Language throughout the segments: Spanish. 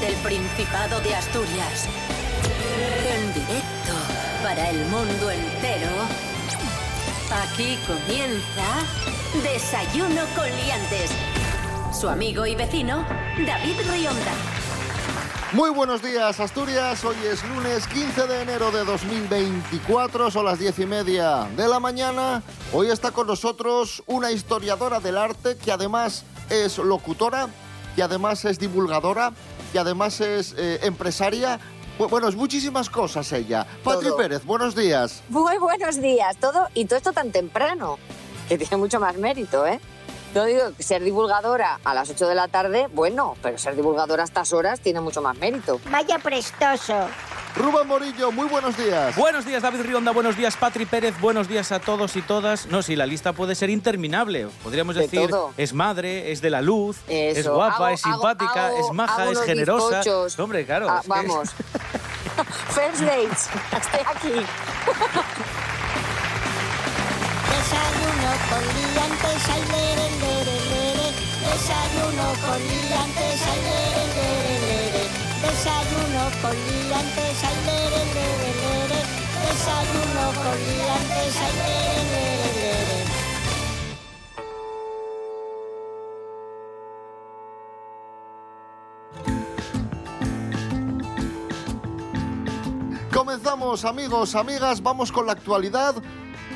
desde el Principado de Asturias. En directo para el mundo entero. Aquí comienza Desayuno con Liantes. Su amigo y vecino, David Rionda. Muy buenos días, Asturias. Hoy es lunes 15 de enero de 2024, son las diez y media de la mañana. Hoy está con nosotros una historiadora del arte que además es locutora, que además es divulgadora, que además es eh, empresaria. Bu- Bueno, es muchísimas cosas ella. Patri. Pérez, buenos días. Muy buenos días, todo y todo esto tan temprano, que tiene mucho más mérito, ¿eh? No digo que ser divulgadora a las 8 de la tarde, bueno, pero ser divulgadora a estas horas tiene mucho más mérito. Vaya prestoso. Rubén Morillo, muy buenos días. Buenos días, David Rionda. Buenos días, Patri Pérez. Buenos días a todos y todas. No, sí, la lista puede ser interminable. Podríamos De decir, todo. es madre, es de la luz, es guapa, Hago- es simpática, hago- es maja, hago es generosa. bizcochos. Hombre, claro. Ah, es vamos. First dates, estoy aquí. Desayuno con liantes, ay, lere, lere, lere. Desayuno con liantes, ay, lere, lere. Desayuno con liantes, ay, lere, lere, lere. Desayuno con liantes, ay, lere, lere. Comenzamos, amigos, amigas, vamos con la actualidad.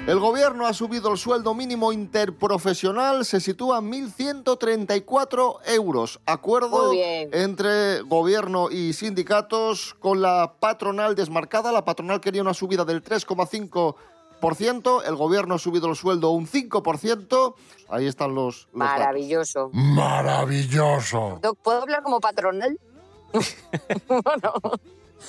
El gobierno ha subido el sueldo mínimo interprofesional, se sitúa en 1.134 euros. Acuerdo entre gobierno y sindicatos con la patronal desmarcada. La patronal quería una subida del 3,5%, el gobierno ha subido el sueldo un 5%. Ahí están los, los datos. Maravilloso. Maravilloso. Doc, ¿Puedo hablar como patronal? bueno,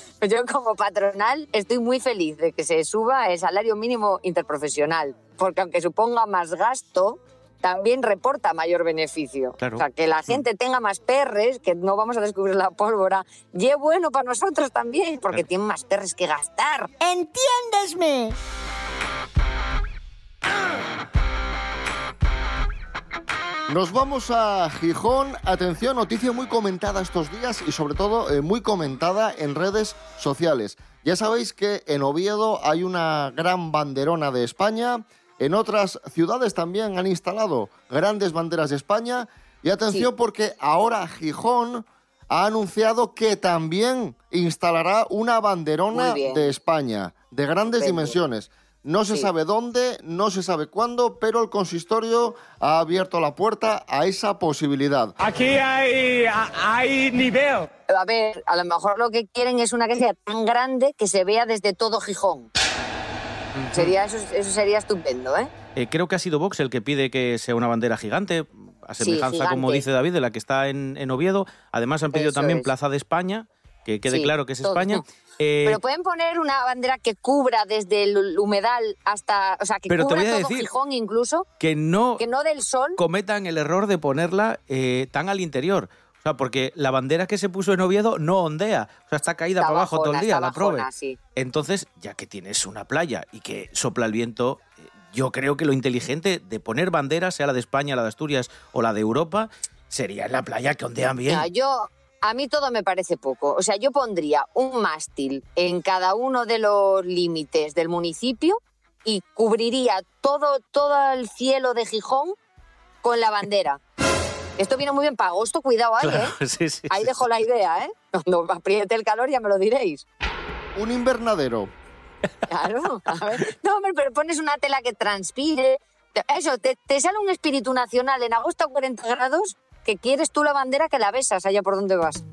yo como patronal estoy muy feliz de que se suba el salario mínimo interprofesional, porque aunque suponga más gasto, también reporta mayor beneficio. Claro. O sea, que la gente tenga más perres, que no vamos a descubrir la pólvora, y es bueno para nosotros también, porque Claro. tienen más perres que gastar. ¡Entiéndesme! Nos vamos a Gijón. Atención, noticia muy comentada estos días y sobre todo eh, muy comentada en redes sociales. Ya sabéis que en Oviedo hay una gran banderona de España. En otras ciudades también han instalado grandes banderas de España. Y atención Sí. porque ahora Gijón ha anunciado que también instalará una banderona de España de grandes dimensiones. No se Sí. sabe dónde, no se sabe cuándo, pero el consistorio ha abierto la puerta a esa posibilidad. Aquí hay, hay nivel. A ver, a lo mejor lo que quieren es una que sea tan grande que se vea desde todo Gijón. Sería, eso, eso sería estupendo, ¿eh? Eh, creo que ha sido Vox el que pide que sea una bandera gigante, a Sí, semejanza, como dice David, de la que está en, en Oviedo. Además han pedido Eso también es. Plaza de España, que quede Sí, claro que es todo. España. Eh, Pero pueden poner una bandera que cubra desde el humedal hasta, o sea, que Pero te cubra voy a todo decir- Gijón incluso, que no que no del sol. cometan el error de ponerla eh, tan al interior. O sea, porque la bandera que se puso en Oviedo no ondea. O sea, está caída Está para abajo todo el día, la sí. Entonces, ya que tienes una playa y que sopla el viento, eh, yo creo que lo inteligente de poner banderas, sea la de España, la de Asturias o la de Europa, sería en la playa que ondean bien. Mira, yo, a mí todo me parece poco. O sea, yo pondría un mástil en cada uno de los límites del municipio y cubriría todo, todo el cielo de Gijón con la bandera. Esto viene muy bien para agosto, cuidado ahí, Claro, ¿eh? sí, sí, Ahí sí. dejo la idea, ¿eh? Cuando apriete el calor ya me lo diréis. Un invernadero. Claro, a ver. No, hombre, pero pones una tela que transpire. Eso, te, te sale un espíritu nacional en agosto a 40 grados que quieres tú la bandera que la besas allá por donde vas.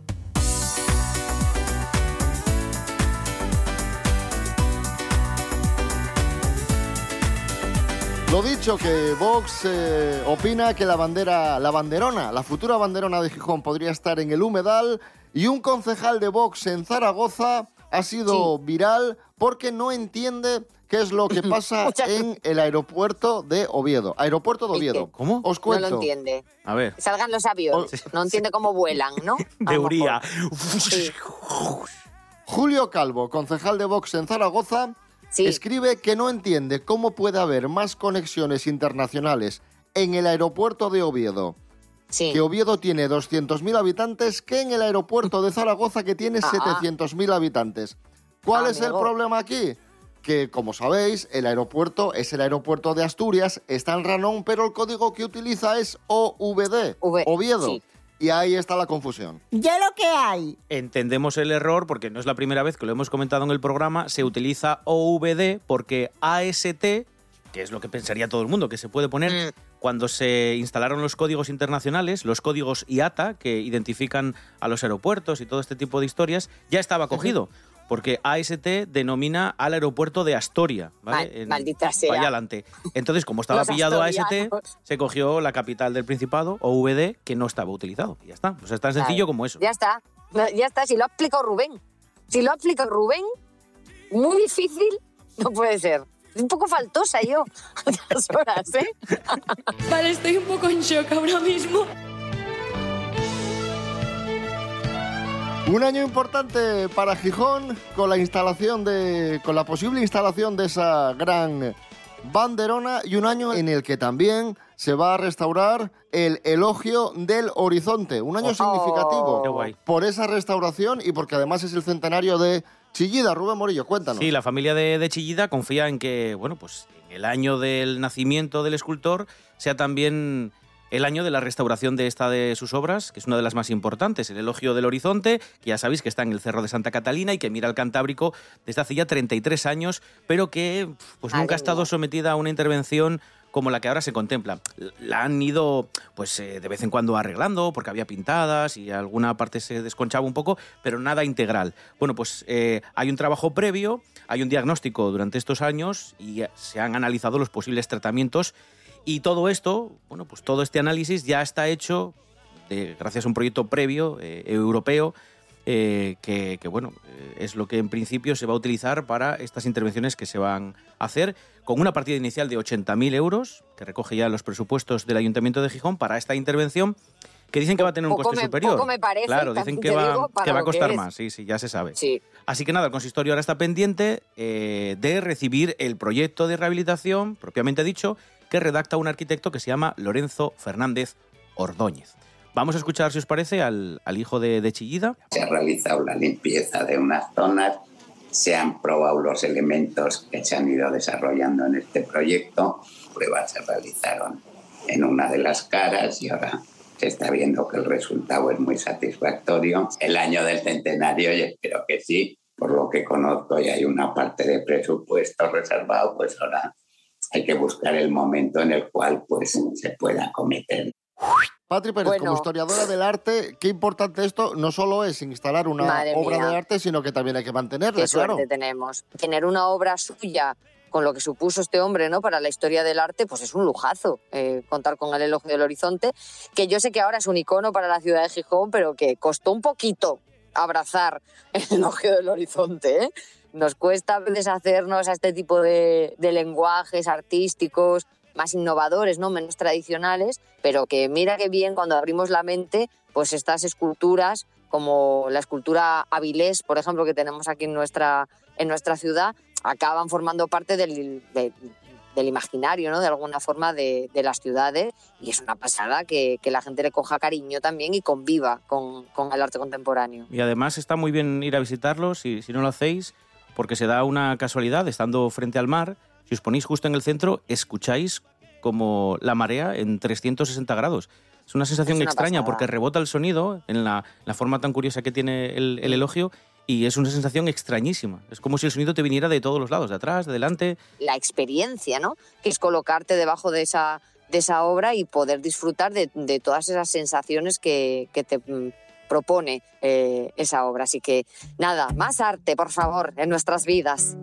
Lo dicho, que Vox eh, opina que la bandera, la banderona, la futura banderona de Gijón podría estar en el humedal y un concejal de Vox en Zaragoza ha sido viral porque no entiende qué es lo que pasa en el aeropuerto de Oviedo. Aeropuerto de. Oviedo. ¿Cómo? Os No cuento. lo entiende. A ver, Salgan los aviones. No entiende cómo vuelan, ¿no? A de lo Uría. mejor. Sí. Julio Calvo, concejal de Vox en Zaragoza, Sí. escribe que no entiende cómo puede haber más conexiones internacionales en el aeropuerto de Oviedo Sí. que Oviedo tiene 200.000 habitantes que en el aeropuerto de Zaragoza que tiene Ah. 700.000 habitantes. ¿Cuál es el problema aquí? Que, como sabéis, el aeropuerto es el aeropuerto de Asturias, está en Ranón, pero el código que utiliza es OVD, V, Oviedo. sí. Y ahí está la confusión. Yo lo que hay. Entendemos el error porque no es la primera vez que lo hemos comentado en el programa. Se utiliza OVD porque AST, que es lo que pensaría todo el mundo que se puede poner Mm. cuando se instalaron los códigos internacionales, los códigos IATA que identifican a los aeropuertos y todo este tipo de historias, ya estaba cogido. Porque AST denomina al aeropuerto de Astoria, ¿vale? Mal- maldita sea. Vaya adelante. Entonces, como estaba pillado AST, se cogió la capital del Principado, OVD, que no estaba utilizado. Y ya está. Pues es tan sencillo como eso. Ya está, ya está. Si lo ha explicado Rubén, si lo ha explicado Rubén, muy difícil no puede ser. Un poco faltosa yo a estas horas, ¿eh? Vale, estoy un poco en shock ahora mismo. Un año importante para Gijón con la instalación de, con la posible instalación de esa gran banderona y un año en el que también se va a restaurar el elogio del horizonte. Un año Oh. significativo por esa restauración y porque además es el centenario de Chillida. Rubén Morillo, cuéntanos. Sí, la familia de, de Chillida confía en que, bueno, pues en el año del nacimiento del escultor sea también el año de la restauración de esta de sus obras, que es una de las más importantes, el Elogio del Horizonte, que ya sabéis que está en el Cerro de Santa Catalina y que mira al Cantábrico desde hace ya 33 años, pero que pues nunca ha estado sometida a una intervención como la que ahora se contempla. La han ido, pues, eh, de vez en cuando arreglando, porque había pintadas y alguna parte se desconchaba un poco, pero nada integral. Bueno, pues eh, hay un trabajo previo, hay un diagnóstico durante estos años y se han analizado los posibles tratamientos y todo esto, bueno, pues todo este análisis ya está hecho de- gracias a un proyecto previo eh, europeo eh, que, que, bueno, eh, es lo que en principio se va a utilizar para estas intervenciones que se van a hacer, con una partida inicial de 80.000 euros, que recoge ya los presupuestos del Ayuntamiento de Gijón para esta intervención, que dicen que va a tener un Poco coste me- superior. poco me parece, Claro, dicen que va, que va a costar más, sí, sí, ya se sabe. Sí. Así que nada, el consistorio ahora está pendiente eh, de recibir el proyecto de rehabilitación, propiamente dicho, que redacta un arquitecto que se llama Lorenzo Fernández Ordóñez. Vamos a escuchar, si os parece, al, al hijo de, de Chillida. Se ha realizado la limpieza de unas zonas, se han probado los elementos que se han ido desarrollando en este proyecto, pruebas se realizaron en una de las caras y ahora se está viendo que el resultado es muy satisfactorio. El año del centenario, y espero que sí, por lo que conozco y hay una parte de presupuesto reservado, pues ahora hay que buscar el momento en el cual pues se pueda acometer. Patri Pérez, Bueno. como historiadora del arte, qué importante esto no solo es instalar una Madre obra mía. de arte, sino que también hay que mantenerla, Qué claro. suerte tenemos. Tener una obra suya con lo que supuso este hombre ¿no? para la historia del arte, pues es un lujazo eh, contar con el elogio del horizonte, que yo sé que ahora es un icono para la ciudad de Gijón, pero que costó un poquito abrazar el elogio del horizonte. ¿eh? Nos cuesta a veces hacernos a este tipo de, lenguajes artísticos más innovadores, ¿no? menos tradicionales, pero que mira qué bien cuando abrimos la mente, pues estas esculturas como la escultura Avilés, por ejemplo, que tenemos aquí en nuestra, en nuestra ciudad, acaban formando parte del, de- del imaginario, ¿no? De alguna forma de, las ciudades y es una pasada que, que la gente le coja cariño también y conviva con, con el arte contemporáneo. Y además está muy bien ir a visitarlos, si, si no lo hacéis, porque se da una casualidad, estando frente al mar, si os ponéis justo en el centro, escucháis como la marea en 360 grados. Es una sensación Es una extraña pasada. porque rebota el sonido en la, la forma tan curiosa que tiene el, el elogio y es una sensación extrañísima. Es como si el sonido te viniera de todos los lados, de atrás, de delante. La experiencia, ¿no? Que es colocarte debajo de esa, de esa obra y poder disfrutar de, de todas esas sensaciones que, que te propone eh, esa obra. Así que nada, más arte, por favor, en nuestras vidas.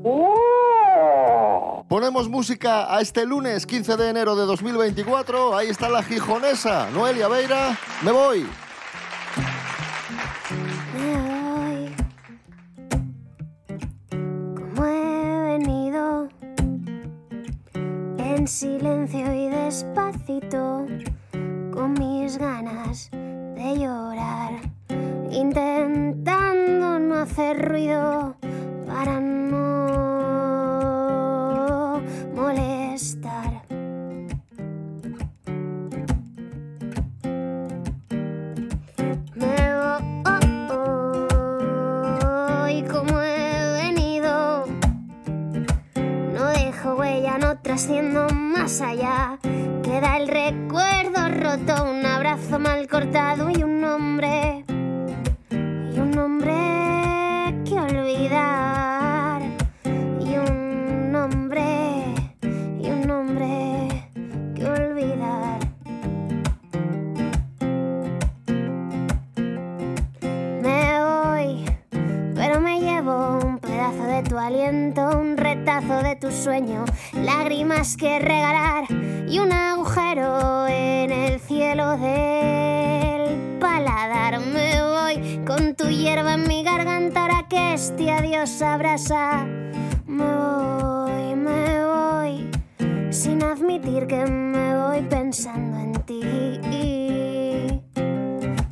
Ponemos música a este lunes 15 de enero de 2024. Ahí está la gijonesa, Noelia Beira. Me voy. Me voy como he venido, en silencio y despacito, con mis ganas de llorar, intentando no hacer ruido para no molestar. Me voy como he venido, no dejo huella, no trasciendo más allá. Queda el recuerdo roto, un abrazo mal cortado y un nombre. Un nombre que olvidar. Y un nombre. Y un nombre que olvidar. Me voy, pero me llevo un pedazo de tu aliento, un retazo de tu sueño, lágrimas que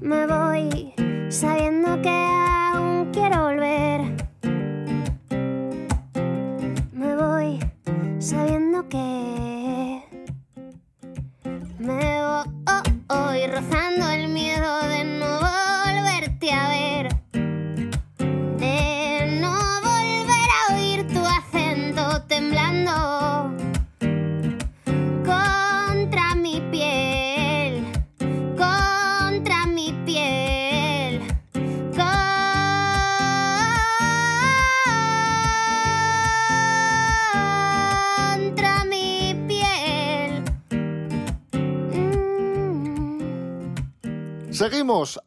Me voy sabiendo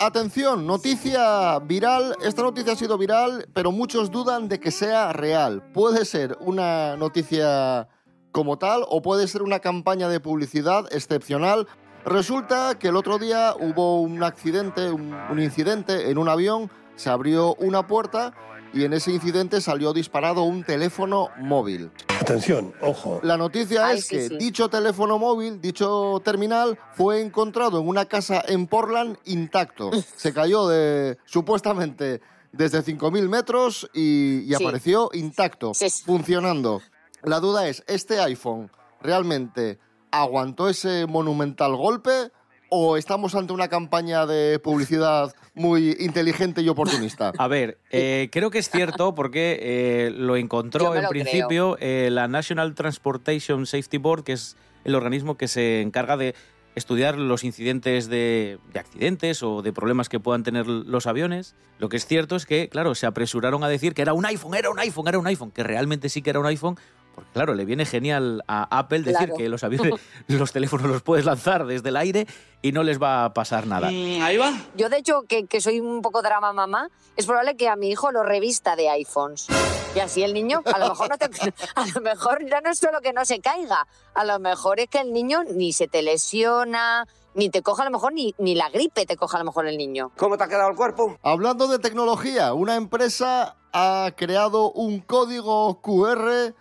atención, noticia viral. Esta noticia ha sido viral, pero muchos dudan de que sea real. Puede ser una noticia como tal o puede ser una campaña de publicidad excepcional. Resulta que el otro día hubo un accidente, un, un incidente en un avión, se abrió una puerta y en ese incidente salió disparado un teléfono móvil. Atención, ojo. La noticia Ay, es sí, que sí. dicho teléfono móvil, dicho terminal, fue encontrado en una casa en Portland intacto. Se cayó de, supuestamente desde 5.000 metros y, y Sí. apareció intacto, Sí, sí. funcionando. La duda es, ¿este iPhone realmente aguantó ese monumental golpe o estamos ante una campaña de publicidad muy inteligente y oportunista? A ver, eh, creo que es cierto porque eh, lo encontró en lo principio eh, la National Transportation Safety Board, que es el organismo que se encarga de estudiar los incidentes de, de accidentes o de problemas que puedan tener los aviones. Lo que es cierto es que, claro, se apresuraron a decir que era un iPhone, era un iPhone, era un iPhone, que realmente sí que era un iPhone. Porque claro, le viene genial a Apple decir Claro. que los aviones, los teléfonos los puedes lanzar desde el aire y no les va a pasar nada. ahí va. Yo, de hecho, que, que soy un poco drama mamá, es probable que a mi hijo lo revista de iPhones. Y así el niño, a lo mejor no te, a lo mejor ya no es solo que no se caiga, a lo mejor es que el niño ni se te lesiona, ni te coja a lo mejor ni, ni la gripe te coja a lo mejor el niño. ¿Cómo te ha quedado el cuerpo? Hablando de tecnología, una empresa ha creado un código QR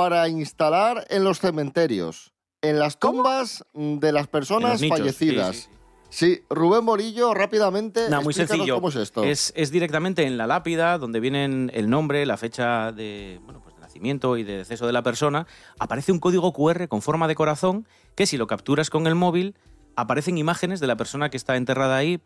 para instalar en los cementerios, en las tumbas de las personas nichos, fallecidas. sí, sí. Sí, Rubén Morillo, rápidamente, No, muy sencillo. cómo es esto. Es, es directamente en la lápida, donde vienen el nombre, la fecha de, bueno, pues de nacimiento y de deceso de la persona. Aparece un código QR con forma de corazón que si lo capturas con el móvil, aparecen imágenes de la persona que está enterrada ahí.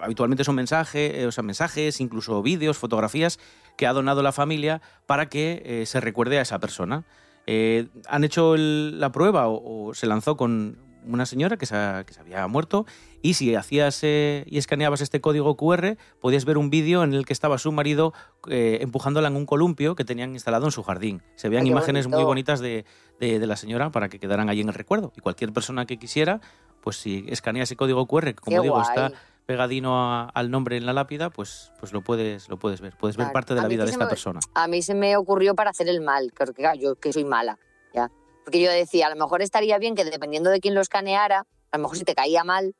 Habitualmente son mensajes, o sea, mensajes, incluso vídeos, fotografías que ha donado la familia para que eh, se recuerde a esa persona. Eh, han hecho el- la prueba o, o se lanzó con una señora que se, ha- que se había muerto y si hacías eh, y escaneabas este código QR podías ver un vídeo en el que estaba su marido eh, empujándola en un columpio que tenían instalado en su jardín. Se veían Ay, qué imágenes muy bonitas de, de- de la señora para que quedaran allí en el recuerdo. Y cualquier persona que quisiera, pues si escanea ese código QR, que como Qué digo, guay. está pegadino a- al nombre en la lápida, pues, pues lo, puedes, lo puedes ver. Puedes ver parte de A la vida de esta me- persona. A mí se me ocurrió para hacer el mal, porque yo que soy mala, ¿ya? Porque yo decía, a lo mejor estaría bien que dependiendo de quién lo escaneara, a lo mejor si te caía mal,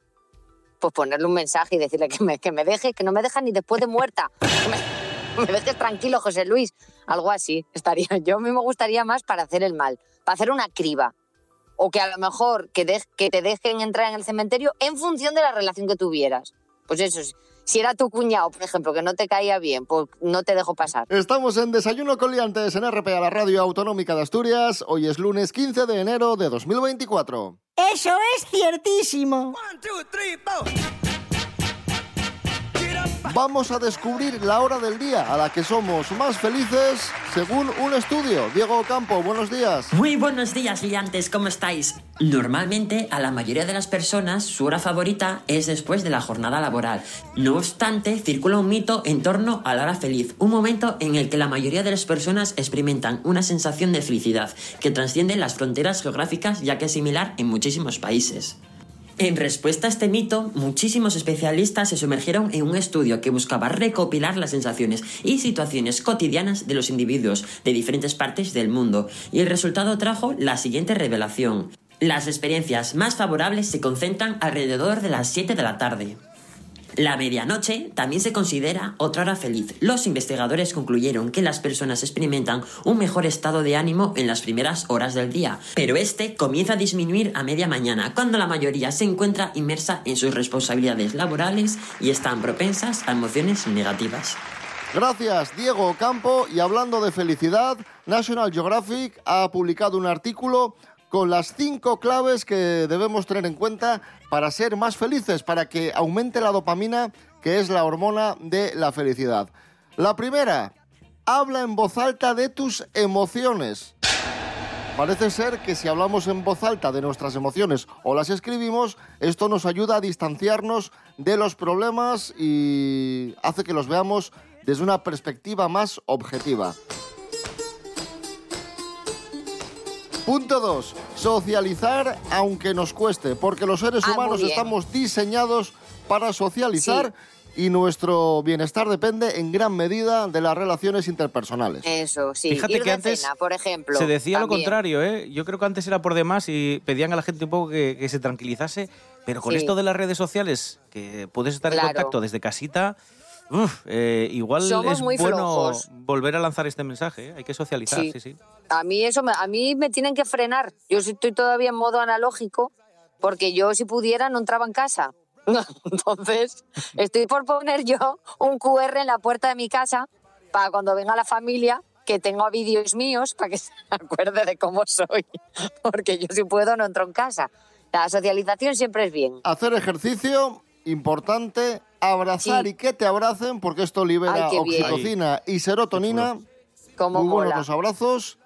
pues ponerle un mensaje y decirle que me, que me deje, que no me deja ni después de muerta. Me, me dejes tranquilo, José Luis. Algo así estaría. Yo a mí me gustaría más para hacer el mal, para hacer una criba. O que a lo mejor que, de- que te dejen entrar en el cementerio en función de la relación que tuvieras. Pues eso, si era tu cuñado, por ejemplo, que no te caía bien, pues no te dejo pasar. Estamos en Desayuno con Liantes en RPA, la radio autonómica de Asturias. Hoy es lunes 15 de enero de 2024. Eso es ciertísimo. Vamos a descubrir la hora del día a la que somos más felices según un estudio. Diego Campo, buenos días. Muy buenos días, liantes, ¿cómo estáis? Normalmente, a la mayoría de las personas, su hora favorita es después de la jornada laboral. No obstante, circula un mito en torno a la hora feliz, un momento en el que la mayoría de las personas experimentan una sensación de felicidad que trasciende las fronteras geográficas ya que es similar en muchísimos países. En respuesta a este mito, muchísimos especialistas se sumergieron en un estudio que buscaba recopilar las sensaciones y situaciones cotidianas de los individuos de diferentes partes del mundo, y el resultado trajo la siguiente revelación. Las experiencias más favorables se concentran alrededor de las 7 de la tarde. La medianoche también se considera otra hora feliz. Los investigadores concluyeron que las personas experimentan un mejor estado de ánimo en las primeras horas del día, pero este comienza a disminuir a media mañana, cuando la mayoría se encuentra inmersa en sus responsabilidades laborales y están propensas a emociones negativas. Gracias, Diego Campo. Y hablando de felicidad, National Geographic ha publicado un artículo con las cinco claves que debemos tener en cuenta para ser más felices, para que aumente la dopamina, que es la hormona de la felicidad. La primera, habla en voz alta de tus emociones. Parece ser que si hablamos en voz alta de nuestras emociones o las escribimos, esto nos ayuda a distanciarnos de los problemas y hace que los veamos desde una perspectiva más objetiva. Punto 2. Socializar aunque nos cueste, porque los seres Ah, humanos estamos diseñados para socializar y nuestro bienestar depende en gran medida de las relaciones interpersonales. Eso, sí. Fíjate Ir que de antes cena, por ejemplo. Se decía lo contrario, ¿eh? Yo creo que antes era por demás y pedían a la gente un poco que, que se tranquilizase, pero con Sí. esto de las redes sociales, que puedes estar Claro. en contacto desde casita, uf, eh, igual Somos es muy bueno flojos. volver a lanzar este mensaje, ¿eh? hay que socializar, Sí. sí, sí. A mí eso, me, a mí me tienen que frenar. Yo sí estoy todavía en modo analógico, porque yo si pudiera no entraba en casa. Entonces, estoy por poner yo un QR en la puerta de mi casa para cuando venga la familia que tenga vídeos míos para que se acuerde de cómo soy. Porque yo si puedo no entro en casa. La socialización siempre es bien. Hacer ejercicio, importante, abrazar Sí. y que te abracen, porque esto libera Ay, oxitocina y serotonina. Como Muy buenos los abrazos.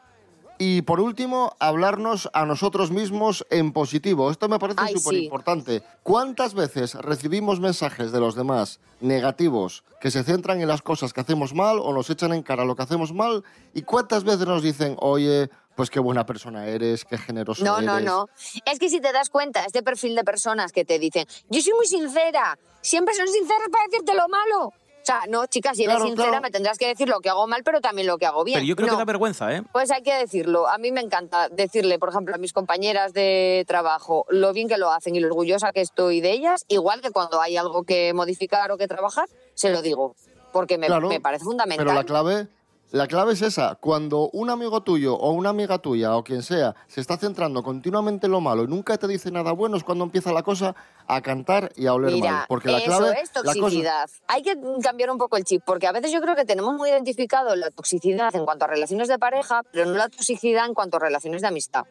Y por último, hablarnos a nosotros mismos en positivo. Esto me parece súper importante. ¿Cuántas veces recibimos mensajes de los demás negativos que se centran en las cosas que hacemos mal o nos echan en cara lo que hacemos mal? ¿Y cuántas veces nos dicen, oye, pues qué buena persona eres, qué generoso No, eres? no, no. Es que si te das cuenta, este perfil de personas que te dicen, yo soy muy sincera, siempre son sinceras para decirte lo malo. O sea, no, chicas, si eres Claro, sincera claro. me tendrás que decir lo que hago mal, pero también lo que hago bien. Pero yo creo No. que da vergüenza, ¿eh? Pues hay que decirlo. A mí me encanta decirle, por ejemplo, a mis compañeras de trabajo lo bien que lo hacen y lo orgullosa que estoy de ellas, igual que cuando hay algo que modificar o que trabajar, se lo digo, porque me, Claro, me parece fundamental. Pero la clave, la clave es esa. Cuando un amigo tuyo o una amiga tuya o quien sea se está centrando continuamente en lo malo y nunca te dice nada bueno, es cuando empieza la cosa a cantar y a oler Mira, mal. Porque la eso clave, es cosa- toxicidad. Hay que cambiar un poco el chip, porque a veces yo creo que tenemos muy identificado la toxicidad en cuanto a relaciones de pareja, pero no la toxicidad en cuanto a relaciones de amistad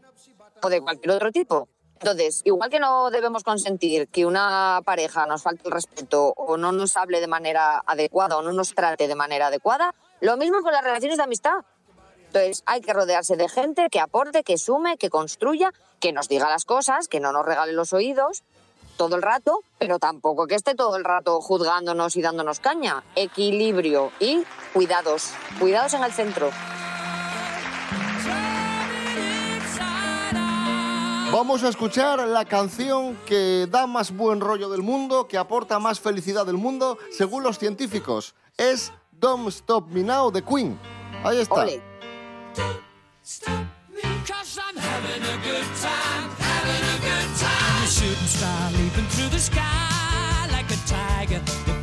o de cualquier otro tipo. Entonces, igual que no debemos consentir que una pareja nos falte el respeto o no nos hable de manera adecuada o no nos trate de manera adecuada, lo mismo con las relaciones de amistad. Entonces, hay que rodearse de gente que aporte, que sume, que construya, que nos diga las cosas, que no nos regale los oídos todo el rato, pero tampoco que esté todo el rato juzgándonos y dándonos caña. Equilibrio y cuidados. Cuidados en el centro. Vamos a escuchar la canción que da más buen rollo del mundo, que aporta más felicidad del mundo, según los científicos. Es Don't Stop Me Now de Queen. Ahí está. Ole. shooting star leaping through the sky like a tiger.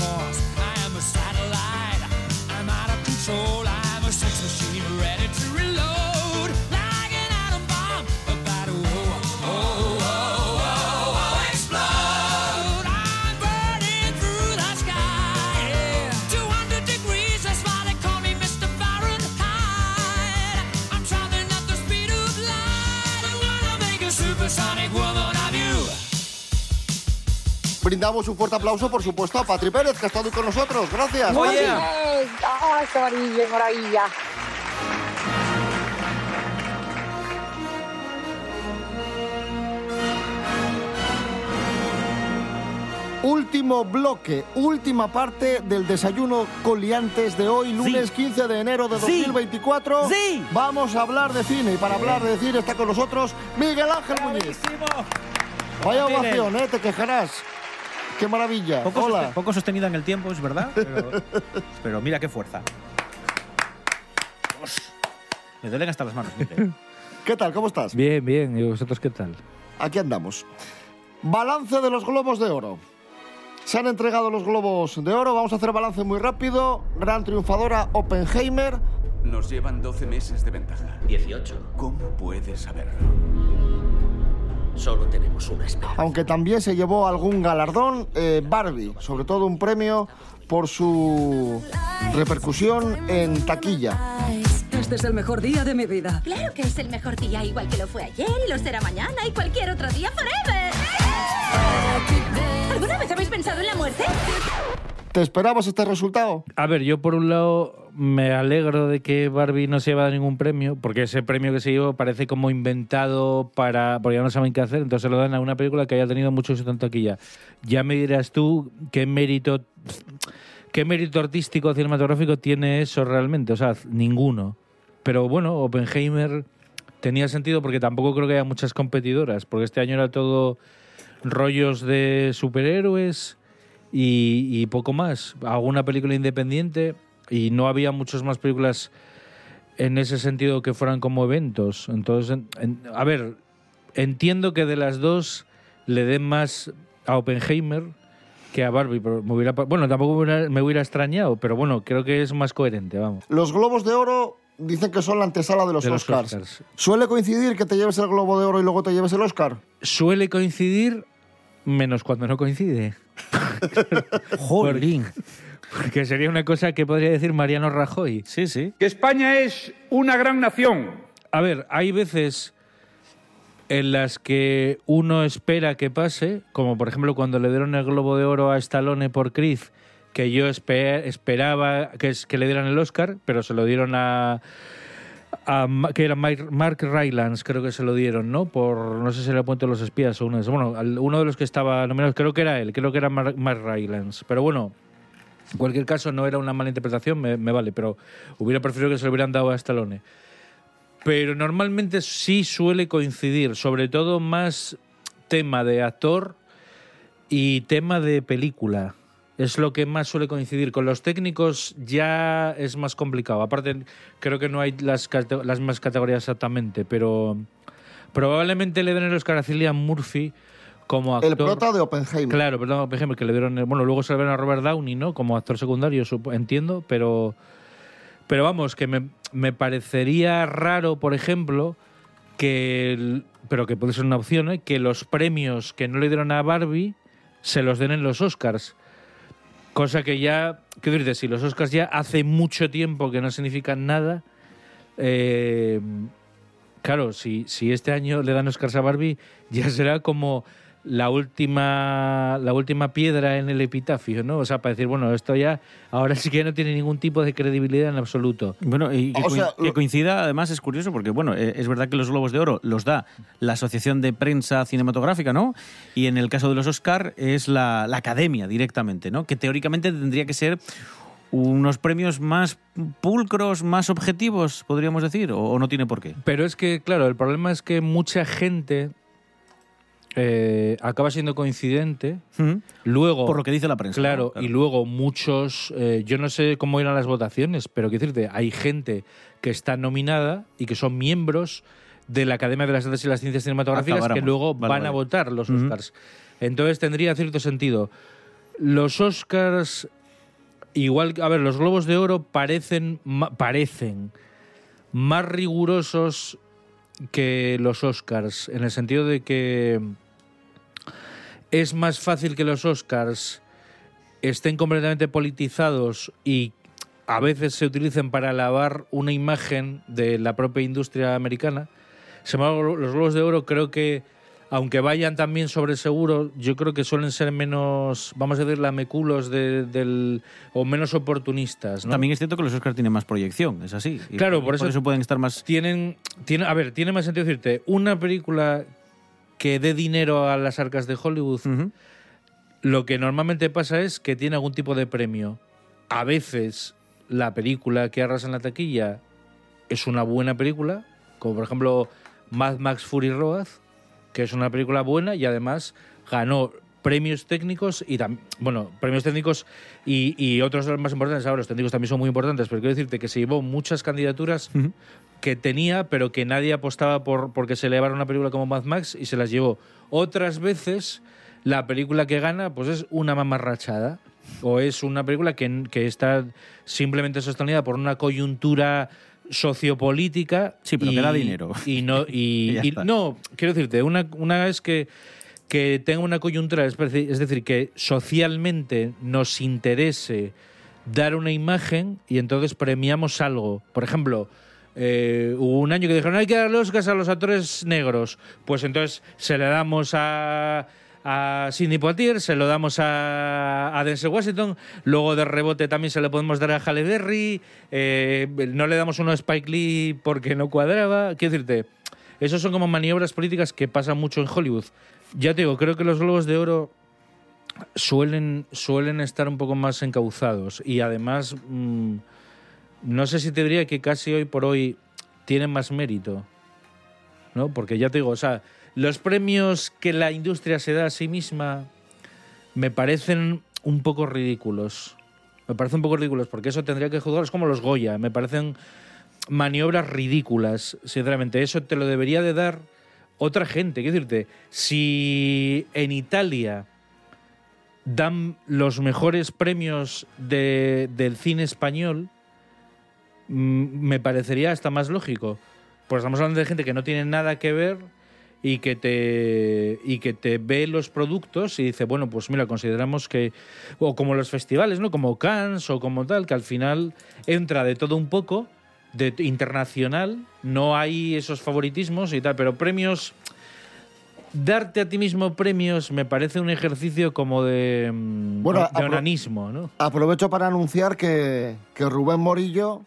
I am a satellite. I'm out of control. I'm a sex machine ready to reload. Brindamos un fuerte aplauso, por supuesto, a Patri Pérez, que ha estado hoy con nosotros. Gracias. Bien. ¡Ah, qué maravilla, qué maravilla! Último bloque, última parte del desayuno con liantes de hoy, lunes 15 de enero de Sí. 2024. Sí. Vamos a hablar de cine y para hablar de cine está con nosotros Miguel Ángel Muñiz. Vaya ovación, ¿eh? Te quejarás. Qué maravilla. Poco, Hola. soste- poco sostenida en el tiempo, es verdad, pero, pero mira qué fuerza. Dios. Me duelen hasta las manos. Miguel. ¿Qué tal? ¿Cómo estás? Bien, bien. ¿Y vosotros qué tal? Aquí andamos. Balance de los globos de oro. Se han entregado los globos de oro. Vamos a hacer balance muy rápido. Gran triunfadora Oppenheimer. Nos llevan 12 meses de ventaja. 18. ¿Cómo puedes saberlo? Solo tenemos una espera. Aunque también se llevó algún galardón. eh, Barbie, sobre todo un premio por su repercusión en taquilla. Este es el mejor día de mi vida. Claro que es el mejor día, igual que lo fue ayer y lo será mañana y cualquier otro día forever. ¿Alguna vez habéis pensado en la muerte? ¿Te esperabas este resultado? A ver, yo por un lado me alegro de que Barbie no se lleva ningún premio, porque ese premio que se llevó parece como inventado para. porque ya no saben qué hacer, entonces lo dan a una película que haya tenido mucho éxito en taquilla. Ya me dirás tú qué mérito. ¿Qué mérito artístico cinematográfico tiene eso realmente? O sea, ninguno. Pero bueno, Oppenheimer tenía sentido porque tampoco creo que haya muchas competidoras, porque este año era todo rollos de superhéroes y, y poco más. Alguna película independiente y no había muchas más películas en ese sentido que fueran como eventos. Entonces, en- en- a ver, entiendo que de las dos le den más a Oppenheimer que a Barbie, pero me hubiera, pa- bueno, tampoco me hubiera, me hubiera extrañado, pero bueno, creo que es más coherente, vamos. Los globos de oro dicen que son la antesala de los De los Oscars. Oscars. ¿Suele coincidir que te lleves el globo de oro y luego te lleves el Oscar? Suele coincidir menos cuando no coincide. Jolín. Porque sería una cosa que podría decir Mariano Rajoy. Sí, sí. Que España es una gran nación. A ver, hay veces en las que uno espera que pase, como por ejemplo cuando le dieron el Globo de Oro a Stallone por Creed, que yo espe- esperaba que, es- que le dieran el Oscar, pero se lo dieron a, a que era Mark Rylance, creo que se lo dieron, ¿no? Por, no sé si era Puente de los Espías o uno de esos. Bueno, al- uno de los que estaba nominado, creo que era él, creo que era Mark, Mark Rylance. Pero bueno, en cualquier caso no era una mala interpretación, me, vale, pero hubiera preferido que se lo hubieran dado a Stallone. Pero normalmente sí suele coincidir, sobre todo más tema de actor y tema de película. Es lo que más suele coincidir. Con los técnicos ya es más complicado. Aparte, creo que no hay las, las más categorías exactamente, pero probablemente le den el Oscar a Murphy como actor. El prota de Oppenheimer. Claro, perdón, ejemplo, que le dieron. Bueno, luego se le dieron a Robert Downey, ¿no? Como actor secundario, entiendo, pero. Pero vamos, que me, me parecería raro, por ejemplo, que. el- pero que puede ser una opción, ¿eh? Que los premios que no le dieron a Barbie se los den en los Oscars. Cosa que ya. Quiero decirte, si los Oscars ya hace mucho tiempo que no significan nada. eh, claro, si, si este año le dan Oscars a Barbie, ya será como la última, la última piedra en el epitafio, ¿no? O sea, para decir, bueno, esto ya ahora sí que no tiene ningún tipo de credibilidad en absoluto. Bueno, y que, O sea, coin- que lo- coincida, además, es curioso porque, bueno, eh, es verdad que los Globos de Oro los da la Asociación de Prensa Cinematográfica, ¿no? Y en el caso de los Oscar es la, la Academia directamente, ¿no? Que teóricamente tendría que ser unos premios más pulcros, más objetivos, podríamos decir, o, o no tiene por qué. Pero es que, claro, el problema es que mucha gente eh, acaba siendo coincidente. Luego. Por lo que dice la prensa. Claro, y luego muchos. eh, yo no sé cómo irán las votaciones, pero quiero decirte, hay gente que está nominada y que son miembros de la Academia de las Artes y las Ciencias Cinematográficas que luego Vale, van vale. a votar los. Oscars. Entonces tendría cierto sentido. los Oscars, igual, a ver, los Globos de Oro parecen, parecen más rigurosos que los Oscars, en el sentido de que es más fácil que los Oscars estén completamente politizados y a veces se utilicen para lavar una imagen de la propia industria americana. Sin embargo, los Globos de Oro creo que, aunque vayan también sobre seguro, yo creo que suelen ser menos, vamos a decir, lameculos de- del, o menos oportunistas. ¿no? También es cierto que los Oscars tienen más proyección, es así. Y Claro, por eso- pueden estar más. Tienen, tiene, a ver, tiene más sentido decirte, una película que dé dinero a las arcas de Hollywood, lo que normalmente pasa es que tiene algún tipo de premio. A veces la película que arrasa en la taquilla es una buena película, como por ejemplo Mad Max Fury Road, que es una película buena y además ganó premios técnicos y bueno, premios técnicos y, y otros más importantes. Ahora los técnicos también son muy importantes, pero quiero decirte que se llevó muchas candidaturas que tenía, pero que nadie apostaba por porque se elevara una película como Mad Max y se las llevó. Otras veces la película que gana pues es una mamarrachada o es una película que, que está simplemente sostenida por una coyuntura sociopolítica Sí, pero que da dinero. y no y, y no quiero decirte una una es que que tenga una coyuntura es decir que socialmente nos interese dar una imagen y entonces premiamos algo por ejemplo eh, hubo un año que dijeron hay que dar los Oscars a los actores negros pues entonces se le damos a a Sidney Poitier, se lo damos a, a Denzel Washington, luego de rebote también se lo podemos dar a Halle Berry, eh, no le damos uno a Spike Lee porque no cuadraba. Quiero decirte, esos son como maniobras políticas que pasan mucho en Hollywood. Ya te digo, creo que los Globos de Oro suelen, suelen estar un poco más encauzados y además mm, no sé si te diría que casi hoy por hoy tienen más mérito. ¿no? Porque ya te digo, o sea, los premios que la industria se da a sí misma me parecen un poco ridículos. Me parecen un poco ridículos porque eso tendría que juzgarlos como los Goya. Me parecen maniobras ridículas, sinceramente. Eso te lo debería de dar otra gente. Quiero decirte, si en Italia dan los mejores premios de- del cine español, me parecería hasta más lógico. Pues estamos hablando de gente que no tiene nada que ver y que te y que te ve los productos y dice, bueno, pues mira, consideramos que o como los festivales, ¿no? Como Cannes o como tal, que al final entra de todo un poco de internacional, no hay esos favoritismos y tal, pero premios darte a ti mismo premios me parece un ejercicio como de, mm, Bueno, de onanismo, ¿no? Aprovecho para anunciar que, que Rubén Morillo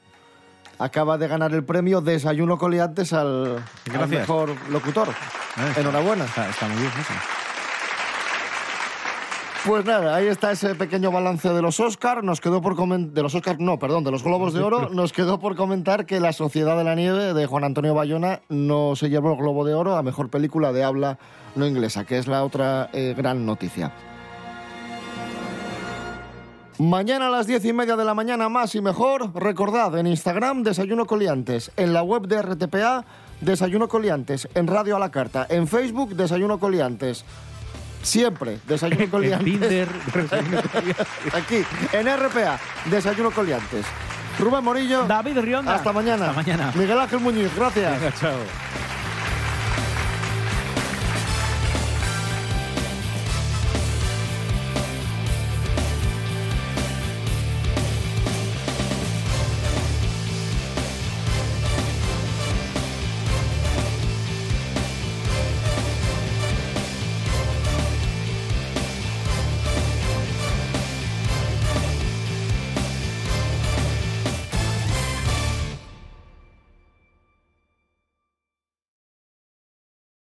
acaba de ganar el premio Desayuno Coliantes al, mejor locutor. Enhorabuena. Está, muy bien eso. Pues nada, ahí está ese pequeño balance de los Oscars. Nos quedó por comentar. De los Oscars, no, perdón, de los Globos de Oro. Nos quedó por comentar que La Sociedad de la Nieve de Juan Antonio Bayona no se llevó el Globo de Oro a mejor película de habla no inglesa, que es la otra eh, gran noticia. Mañana a las diez y media de la mañana, más y mejor. Recordad, en Instagram, Desayuno Coliantes. En la web de RTPA, Desayuno Coliantes. En Radio a la Carta. En Facebook, Desayuno Coliantes. Siempre, Desayuno Coliantes. Aquí, en RPA, Desayuno Coliantes. Rubén Morillo. David Rionda. Hasta mañana. Hasta mañana. Miguel Ángel Muñiz, gracias. chao.